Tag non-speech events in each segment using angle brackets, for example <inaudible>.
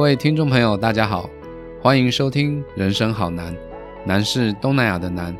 各位听众朋友，大家好，欢迎收听《人生好难》，难是东南亚的难。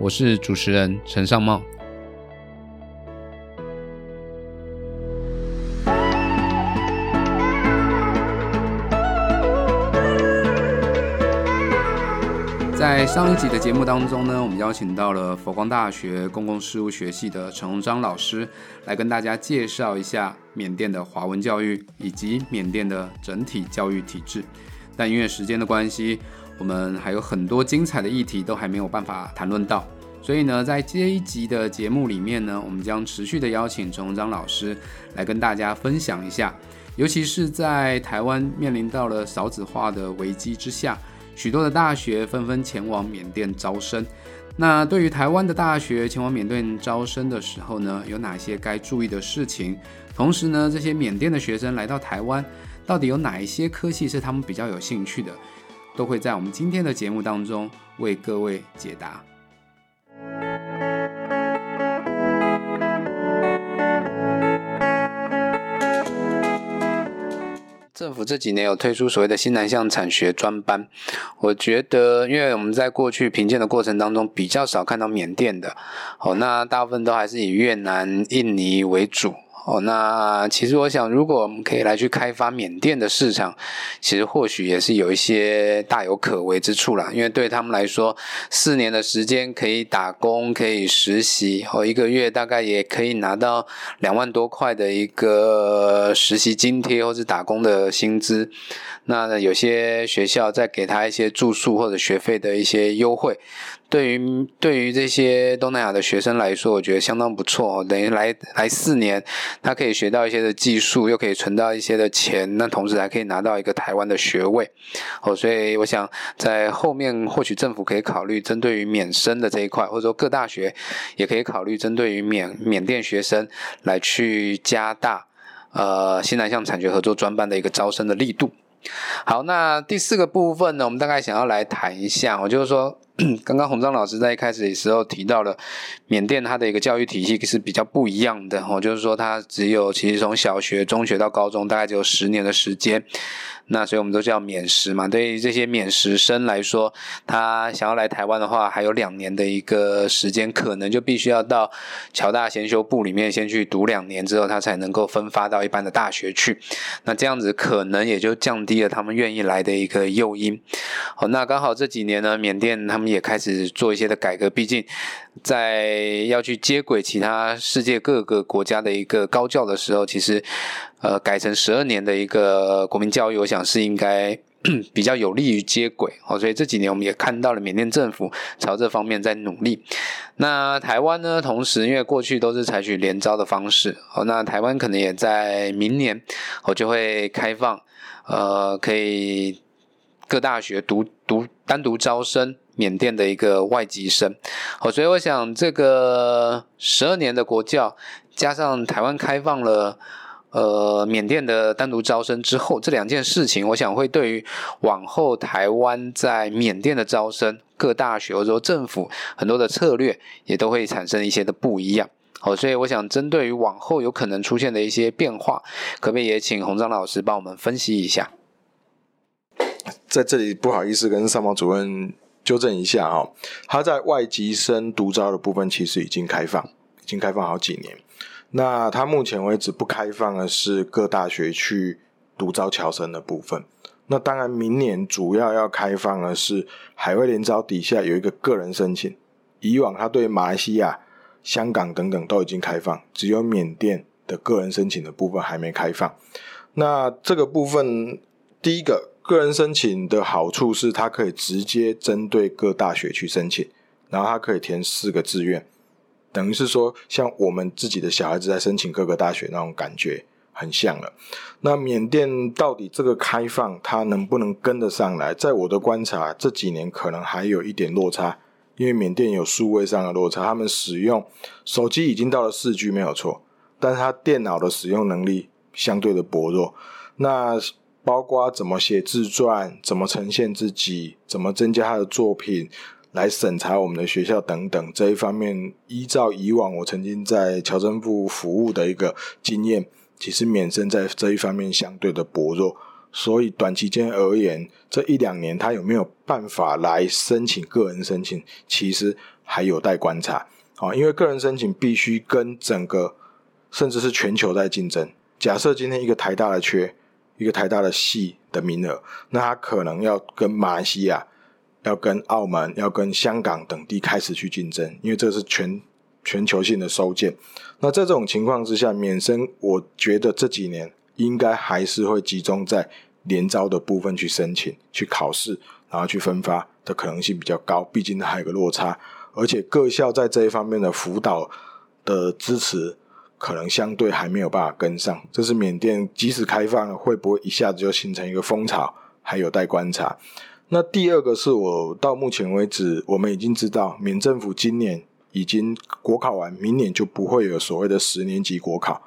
我是主持人陈尚茂。在上一集的节目当中呢，我们邀请到了佛光大学公共事务学系的陈鸿章老师，来跟大家介绍一下缅甸的华文教育以及缅甸的整体教育体制。但因为时间的关系，我们还有很多精彩的议题都还没有办法谈论到，所以呢，在这一集的节目里面呢，我们将持续的邀请陈鸿章老师来跟大家分享一下，尤其是在台湾面临到了少子化的危机之下。许多的大学纷纷前往缅甸招生。那对于台湾的大学前往缅甸招生的时候呢，有哪些该注意的事情？同时呢，这些缅甸的学生来到台湾，到底有哪一些科系是他们比较有兴趣的？都会在我们今天的节目当中为各位解答。政府这几年有推出所谓的新南向产学专班，我觉得，因为我们在过去评鉴的过程当中比较少看到缅甸的，哦，那大部分都还是以越南、印尼为主。哦，那其实我想，如果我们可以来去开发缅甸的市场，其实或许也是有一些大有可为之处啦。因为对他们来说，四年的时间可以打工，可以实习，哦，一个月大概也可以拿到两万多块的一个实习津贴或者打工的薪资。那有些学校再给他一些住宿或者学费的一些优惠。对于对于这些东南亚的学生来说，我觉得相当不错。等于来来四年，他可以学到一些的技术，又可以存到一些的钱，那同时还可以拿到一个台湾的学位。哦，所以我想在后面或许政府可以考虑针对于免生的这一块，或者说各大学也可以考虑针对于缅缅甸学生来去加大呃新南向产学合作专班的一个招生的力度。好，那第四个部分呢，我们大概想要来谈一下，我就是说，<clears throat> 刚刚洪章老师在一开始的时候提到了缅甸它的一个教育体系是比较不一样的，哦，就是说它只有其实从小学、中学到高中大概只有十年的时间。那所以我们都叫免时嘛，对于这些免时生来说，他想要来台湾的话，还有两年的一个时间，可能就必须要到侨大先修部里面先去读两年之后，他才能够分发到一般的大学去。那这样子可能也就降低了他们愿意来的一个诱因。好，那刚好这几年呢，缅甸他们们也开始做一些的改革，毕竟在要去接轨其他世界各个国家的一个高教的时候，其实。呃，改成十二年的一个国民教育，我想是应该 <clears throat> 比较有利于接轨哦。所以这几年我们也看到了缅甸政府朝这方面在努力。那台湾呢？同时，因为过去都是采取连招的方式哦，那台湾可能也在明年我就会开放，呃，可以各大学独独单独招生缅甸的一个外籍生哦。所以我想，这个十二年的国教加上台湾开放了。呃，缅甸的单独招生之后，这两件事情，我想会对于往后台湾在缅甸的招生，各大学或者说政府很多的策略，也都会产生一些的不一样。好，所以我想针对于往后有可能出现的一些变化，可不可以也请洪章老师帮我们分析一下？在这里不好意思跟上毛主任纠正一下哈，他在外籍生独招的部分其实已经开放，已经开放好几年。那他目前为止不开放的是各大学去独招侨生的部分。那当然，明年主要要开放的是海外联招底下有一个个人申请。以往他对马来西亚、香港等等都已经开放，只有缅甸的个人申请的部分还没开放。那这个部分，第一个个人申请的好处是，它可以直接针对各大学去申请，然后它可以填四个志愿。等于是说，像我们自己的小孩子在申请各个大学那种感觉很像了。那缅甸到底这个开放，它能不能跟得上来？在我的观察，这几年可能还有一点落差，因为缅甸有数位上的落差。他们使用手机已经到了四 G 没有错，但是他电脑的使用能力相对的薄弱。那包括怎么写自传，怎么呈现自己，怎么增加他的作品。来审查我们的学校等等这一方面，依照以往我曾经在侨政部服务的一个经验，其实免生在这一方面相对的薄弱。所以短期间而言，这一两年他有没有办法来申请个人申请，其实还有待观察。啊，因为个人申请必须跟整个甚至是全球在竞争。假设今天一个台大的缺，一个台大的系的名额，那他可能要跟马来西亚、要跟澳门、要跟香港等地开始去竞争，因为这是全全球性的收件。那在这种情况之下，免申，我觉得这几年应该还是会集中在联招的部分去申请、去考试，然后去分发的可能性比较高。毕竟它还有个落差。而且各校在这一方面的辅导的支持，可能相对还没有办法跟上。这是缅甸即使开放了，会不会一下子就形成一个风潮，还有待观察。那第二个是我到目前为止，我们已经知道缅政府今年已经国考完，明年就不会有所谓的十年级国考。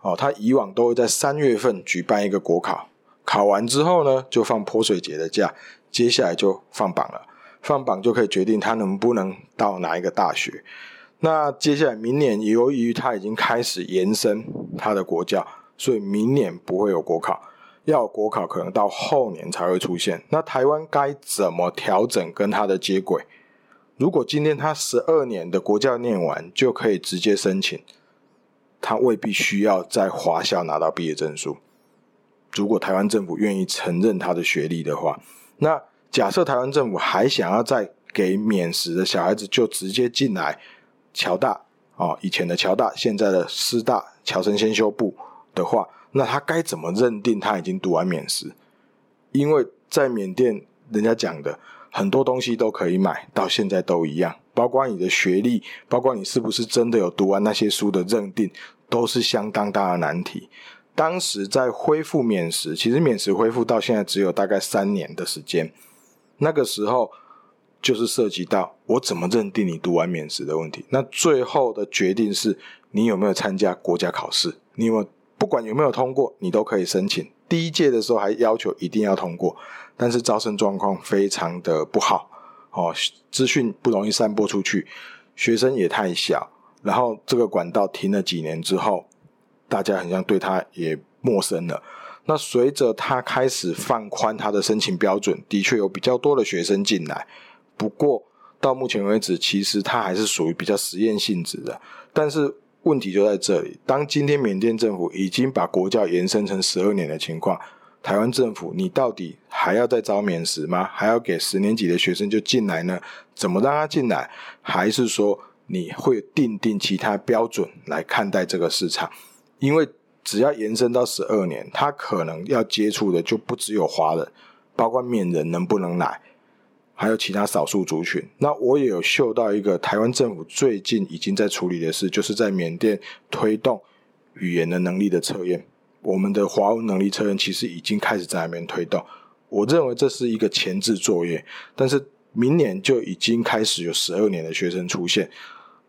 哦，他以往都会在三月份举办一个国考，考完之后呢，就放泼水节的假，接下来就放榜了。放榜就可以决定他能不能到哪一个大学。那接下来明年，由于他已经开始延伸他的国教，所以明年不会有国考。要国考可能到后年才会出现。那台湾该怎么调整跟他的接轨？如果今天他十二年的国教念完就可以直接申请，他未必需要在华校拿到毕业证书。如果台湾政府愿意承认他的学历的话，那。假设台湾政府还想要再给免时的小孩子就直接进来侨大哦，以前的侨大，现在的师大侨生先修部的话，那他该怎么认定他已经读完免时？因为在缅甸，人家讲的很多东西都可以买，到现在都一样，包括你的学历，包括你是不是真的有读完那些书的认定，都是相当大的难题。当时在恢复免时，其实免时恢复到现在只有大概三年的时间。那个时候就是涉及到我怎么认定你读完免试的问题。那最后的决定是你有没有参加国家考试，你有不管有没有通过，你都可以申请。第一届的时候还要求一定要通过，但是招生状况非常的不好，哦，资讯不容易散播出去，学生也太小，然后这个管道停了几年之后，大家好像对他也陌生了。那随着他开始放宽他的申请标准，的确有比较多的学生进来。不过到目前为止，其实它还是属于比较实验性质的。但是问题就在这里：当今天缅甸政府已经把国教延伸成十二年的情况，台湾政府你到底还要再招免时吗？还要给十年级的学生就进来呢？怎么让他进来？还是说你会定定其他标准来看待这个市场？因为只要延伸到十二年，他可能要接触的就不只有华人，包括缅人能不能来，还有其他少数族群。那我也有嗅到一个台湾政府最近已经在处理的事，就是在缅甸推动语言的能力的测验。我们的华文能力测验其实已经开始在那边推动。我认为这是一个前置作业，但是明年就已经开始有十二年的学生出现。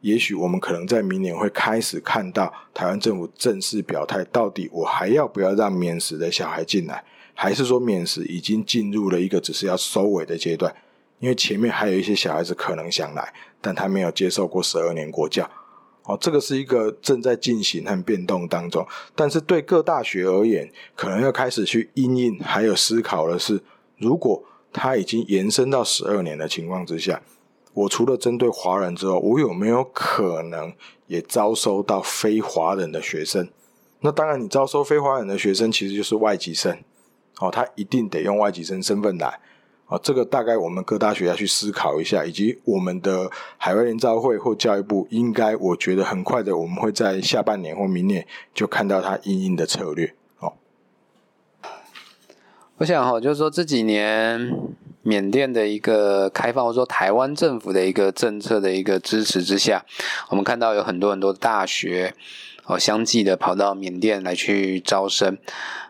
也许我们可能在明年会开始看到台湾政府正式表态，到底我还要不要让免死的小孩进来，还是说免死已经进入了一个只是要收尾的阶段？因为前面还有一些小孩子可能想来，但他没有接受过十二年国教。哦，这个是一个正在进行和变动当中。但是对各大学而言，可能要开始去应应，还有思考的是，如果他已经延伸到十二年的情况之下。我除了针对华人之后，我有没有可能也招收到非华人的学生？那当然，你招收非华人的学生，其实就是外籍生。哦，他一定得用外籍生身份来。哦，这个大概我们各大学要去思考一下，以及我们的海外联招会或教育部，应该我觉得很快的，我们会在下半年或明年就看到他应应的策略。哦，我想哈，就是说这几年。缅甸的一个开放，或者说台湾政府的一个政策的一个支持之下，我们看到有很多很多大学哦，相继的跑到缅甸来去招生。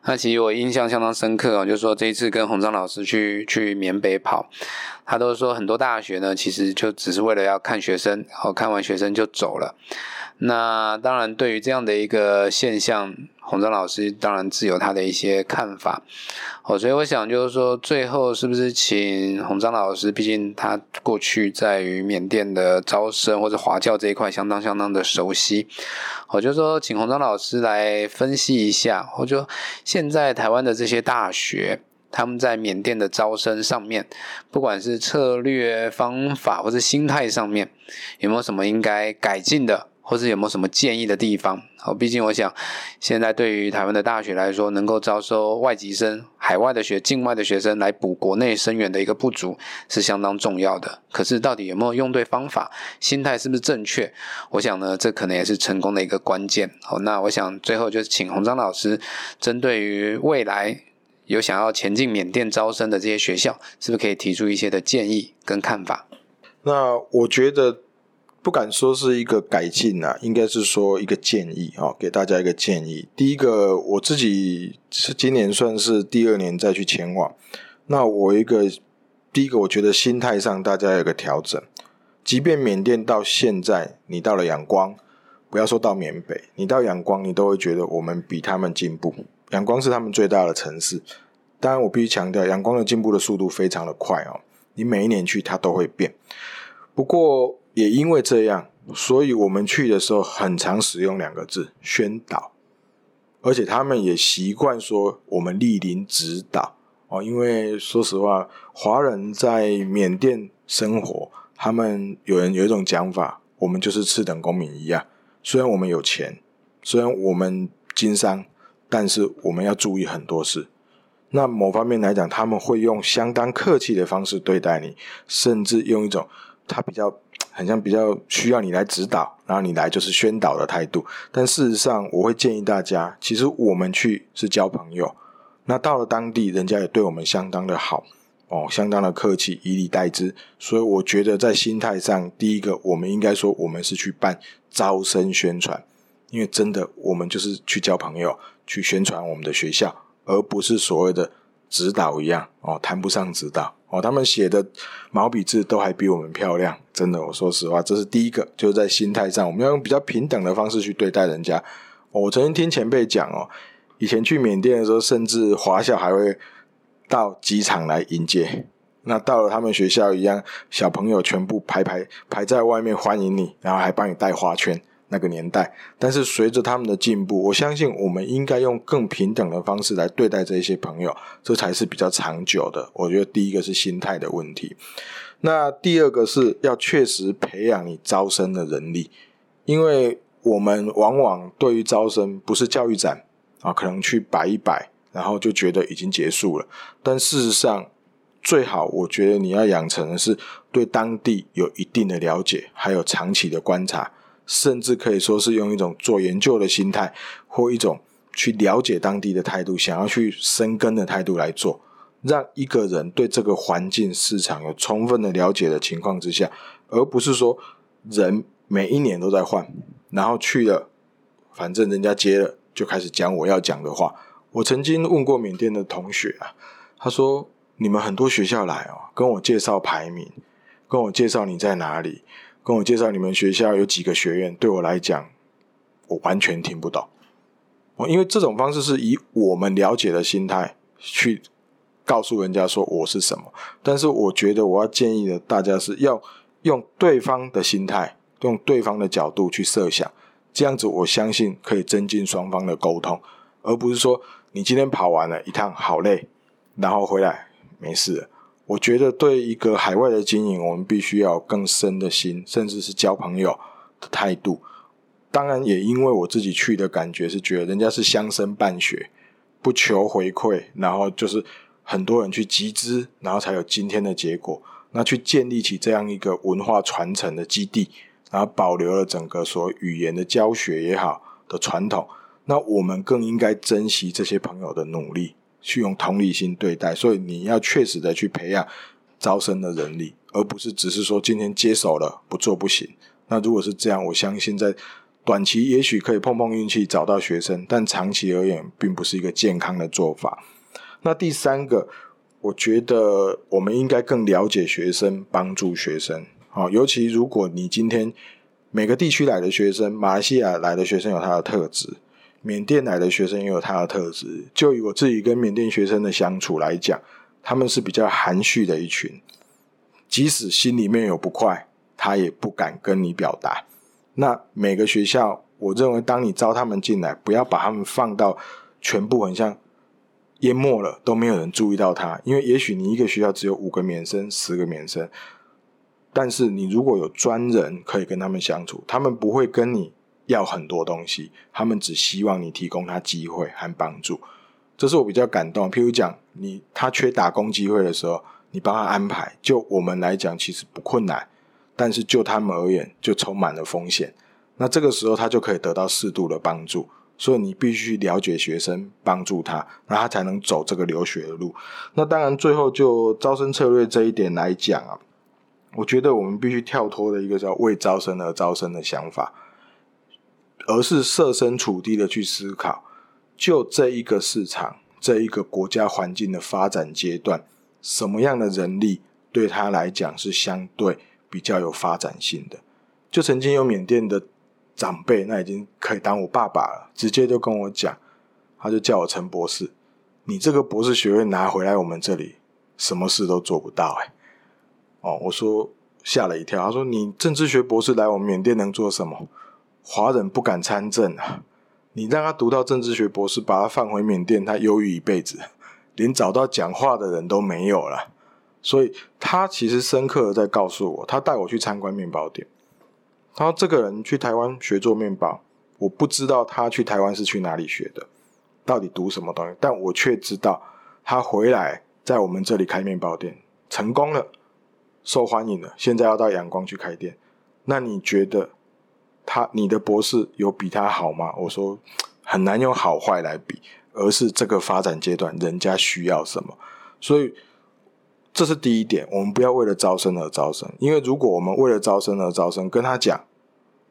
那其实我印象相当深刻啊，就是说这一次跟洪章老师去去缅北跑，他都说很多大学呢，其实就只是为了要看学生，然后看完学生就走了。那当然，对于这样的一个现象，洪章老师当然自有他的一些看法。哦，所以我想就是说，最后是不是请洪章老师？毕竟他过去在于缅甸的招生或者华教这一块相当相当的熟悉。我就说，请洪章老师来分析一下，我就现在台湾的这些大学。他们在缅甸的招生上面，不管是策略、方法或者心态上面，有没有什么应该改进的，或者有没有什么建议的地方？好，毕竟我想，现在对于台湾的大学来说，能够招收外籍生、海外的学、境外的学生来补国内生源的一个不足，是相当重要的。可是，到底有没有用对方法，心态是不是正确？我想呢，这可能也是成功的一个关键。好，那我想最后就是请洪章老师，针对于未来。有想要前进缅甸招生的这些学校，是不是可以提出一些的建议跟看法？那我觉得不敢说是一个改进啊，应该是说一个建议啊，给大家一个建议。第一个，我自己是今年算是第二年再去前往。那我一个第一个，我觉得心态上大家有个调整。即便缅甸到现在，你到了阳光，不要说到缅北，你到阳光，你都会觉得我们比他们进步。阳光是他们最大的城市，当然我必须强调，阳光的进步的速度非常的快哦。你每一年去，它都会变。不过也因为这样，所以我们去的时候很常使用两个字“宣导”，而且他们也习惯说我们莅临指导哦。因为说实话，华人在缅甸生活，他们有人有一种讲法，我们就是次等公民一样。虽然我们有钱，虽然我们经商。但是我们要注意很多事。那某方面来讲，他们会用相当客气的方式对待你，甚至用一种他比较很像比较需要你来指导，然后你来就是宣导的态度。但事实上，我会建议大家，其实我们去是交朋友。那到了当地，人家也对我们相当的好哦，相当的客气，以礼待之。所以我觉得在心态上，第一个，我们应该说我们是去办招生宣传，因为真的我们就是去交朋友。去宣传我们的学校，而不是所谓的指导一样哦，谈不上指导哦。他们写的毛笔字都还比我们漂亮，真的。我说实话，这是第一个，就是在心态上，我们要用比较平等的方式去对待人家。我曾经听前辈讲哦，以前去缅甸的时候，甚至华校还会到机场来迎接。那到了他们学校一样，小朋友全部排排排在外面欢迎你，然后还帮你带花圈。那个年代，但是随着他们的进步，我相信我们应该用更平等的方式来对待这些朋友，这才是比较长久的。我觉得第一个是心态的问题，那第二个是要确实培养你招生的能力，因为我们往往对于招生不是教育展啊，可能去摆一摆，然后就觉得已经结束了。但事实上，最好我觉得你要养成的是对当地有一定的了解，还有长期的观察。甚至可以说是用一种做研究的心态，或一种去了解当地的态度，想要去生根的态度来做，让一个人对这个环境市场有充分的了解的情况之下，而不是说人每一年都在换，然后去了，反正人家接了就开始讲我要讲的话。我曾经问过缅甸的同学啊，他说：“你们很多学校来哦，跟我介绍排名，跟我介绍你在哪里。”跟我介绍你们学校有几个学院，对我来讲，我完全听不懂。哦，因为这种方式是以我们了解的心态去告诉人家说我是什么，但是我觉得我要建议的大家是要用对方的心态，用对方的角度去设想，这样子我相信可以增进双方的沟通，而不是说你今天跑完了一趟好累，然后回来没事了。我觉得对一个海外的经营，我们必须要更深的心，甚至是交朋友的态度。当然，也因为我自己去的感觉是觉得人家是相生办学，不求回馈，然后就是很多人去集资，然后才有今天的结果。那去建立起这样一个文化传承的基地，然后保留了整个所语言的教学也好的传统。那我们更应该珍惜这些朋友的努力。去用同理心对待，所以你要确实的去培养招生的能力，而不是只是说今天接手了不做不行。那如果是这样，我相信在短期也许可以碰碰运气找到学生，但长期而言并不是一个健康的做法。那第三个，我觉得我们应该更了解学生，帮助学生。好，尤其如果你今天每个地区来的学生，马来西亚来的学生有他的特质。缅甸来的学生也有他的特质。就以我自己跟缅甸学生的相处来讲，他们是比较含蓄的一群，即使心里面有不快，他也不敢跟你表达。那每个学校，我认为当你招他们进来，不要把他们放到全部很像淹没了，都没有人注意到他，因为也许你一个学校只有五个免生、十个免生。但是你如果有专人可以跟他们相处，他们不会跟你要很多东西，他们只希望你提供他机会和帮助。这是我比较感动。譬如讲，你他缺打工机会的时候，你帮他安排，就我们来讲其实不困难，但是就他们而言就充满了风险。那这个时候他就可以得到适度的帮助，所以你必须了解学生，帮助他，那他才能走这个留学的路。那当然，最后就招生策略这一点来讲啊。我觉得我们必须跳脱的一个叫为招生而招生的想法，而是设身处地的去思考，就这一个市场、这一个国家环境的发展阶段，什么样的人力对他来讲是相对比较有发展性的？就曾经有缅甸的长辈，那已经可以当我爸爸了，直接就跟我讲，他就叫我陈博士，你这个博士学位拿回来我们这里，什么事都做不到，哎。哦，我说吓了一跳。他说：“你政治学博士来我们缅甸能做什么？华人不敢参政啊！你让他读到政治学博士，把他放回缅甸，他忧郁一辈子，连找到讲话的人都没有了。所以他其实深刻的在告诉我，他带我去参观面包店。他说：这个人去台湾学做面包，我不知道他去台湾是去哪里学的，到底读什么东西，但我却知道他回来在我们这里开面包店，成功了。”受欢迎了，现在要到阳光去开店，那你觉得他你的博士有比他好吗？我说很难用好坏来比，而是这个发展阶段人家需要什么，所以这是第一点，我们不要为了招生而招生，因为如果我们为了招生而招生，跟他讲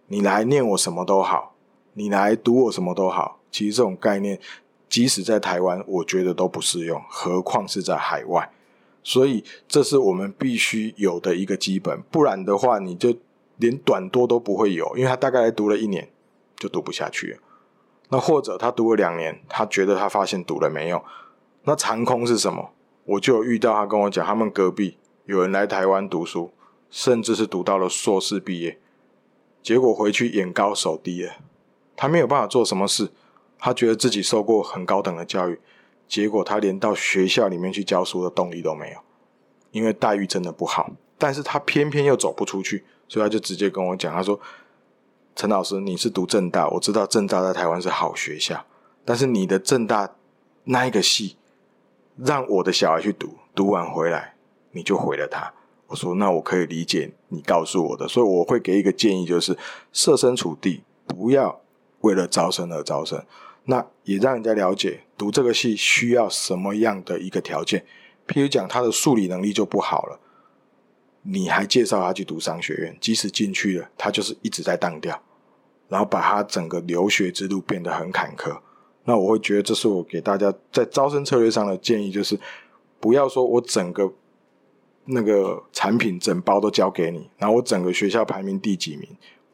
你来念我什么都好，你来读我什么都好，其实这种概念即使在台湾，我觉得都不适用，何况是在海外。所以，这是我们必须有的一个基本，不然的话，你就连短多都不会有，因为他大概读了一年就读不下去了。那或者他读了两年，他觉得他发现读了没有？那长空是什么？我就有遇到他跟我讲，他们隔壁有人来台湾读书，甚至是读到了硕士毕业，结果回去眼高手低了，他没有办法做什么事，他觉得自己受过很高等的教育。结果他连到学校里面去教书的动力都没有，因为待遇真的不好。但是他偏偏又走不出去，所以他就直接跟我讲：“他说，陈老师，你是读正大，我知道正大在台湾是好学校，但是你的正大那一个系，让我的小孩去读，读完回来你就毁了他。”我说：“那我可以理解你告诉我的，所以我会给一个建议，就是设身处地，不要为了招生而招生。”那也让人家了解读这个系需要什么样的一个条件，譬如讲他的数理能力就不好了，你还介绍他去读商学院，即使进去了，他就是一直在当掉，然后把他整个留学之路变得很坎坷。那我会觉得这是我给大家在招生策略上的建议，就是不要说我整个那个产品整包都交给你，然后我整个学校排名第几名。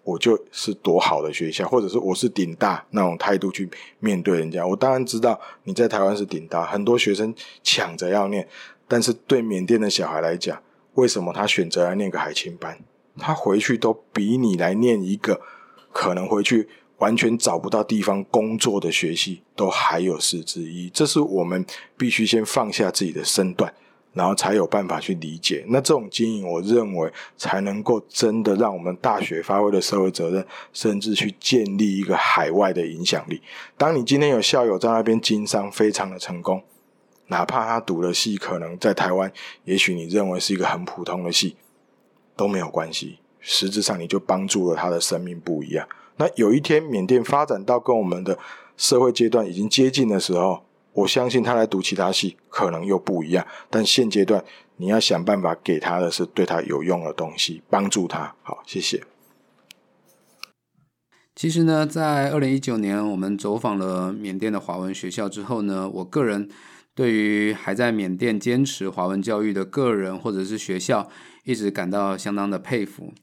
我就是多好的学校，或者是我是顶大那种态度去面对人家。我当然知道你在台湾是顶大，很多学生抢着要念。但是对缅甸的小孩来讲，为什么他选择来念个海青班？他回去都比你来念一个可能回去完全找不到地方工作的学习都还有事之一。这是我们必须先放下自己的身段。然后才有办法去理解，那这种经营，我认为才能够真的让我们大学发挥的社会责任，甚至去建立一个海外的影响力。当你今天有校友在那边经商非常的成功，哪怕他读的系可能在台湾，也许你认为是一个很普通的系，都没有关系。实质上你就帮助了他的生命不一样。那有一天缅甸发展到跟我们的社会阶段已经接近的时候。我相信他来读其他系可能又不一样，但现阶段你要想办法给他的是对他有用的东西，帮助他。好，谢谢。其实呢，在二零一九年我们走访了缅甸的华文学校之后呢，我个人对于还在缅甸坚持华文教育的个人或者是学校，一直感到相当的佩服。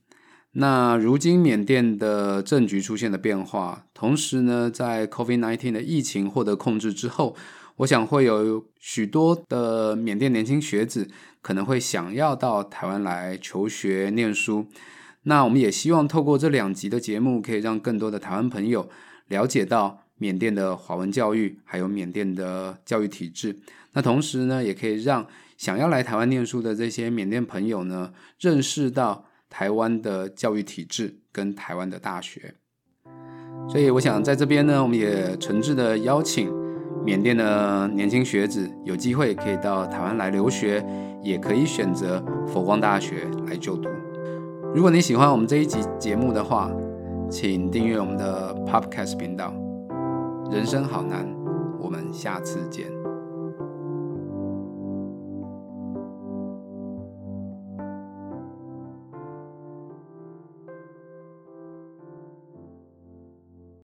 那如今缅甸的政局出现了变化，同时呢，在 COVID-19 的疫情获得控制之后，我想会有许多的缅甸年轻学子可能会想要到台湾来求学念书。那我们也希望透过这两集的节目，可以让更多的台湾朋友了解到缅甸的华文教育，还有缅甸的教育体制。那同时呢，也可以让想要来台湾念书的这些缅甸朋友呢，认识到。台湾的教育体制跟台湾的大学，所以我想在这边呢，我们也诚挚的邀请缅甸的年轻学子有机会可以到台湾来留学，也可以选择佛光大学来就读。如果你喜欢我们这一集节目的话，请订阅我们的 Podcast 频道。人生好难，我们下次见。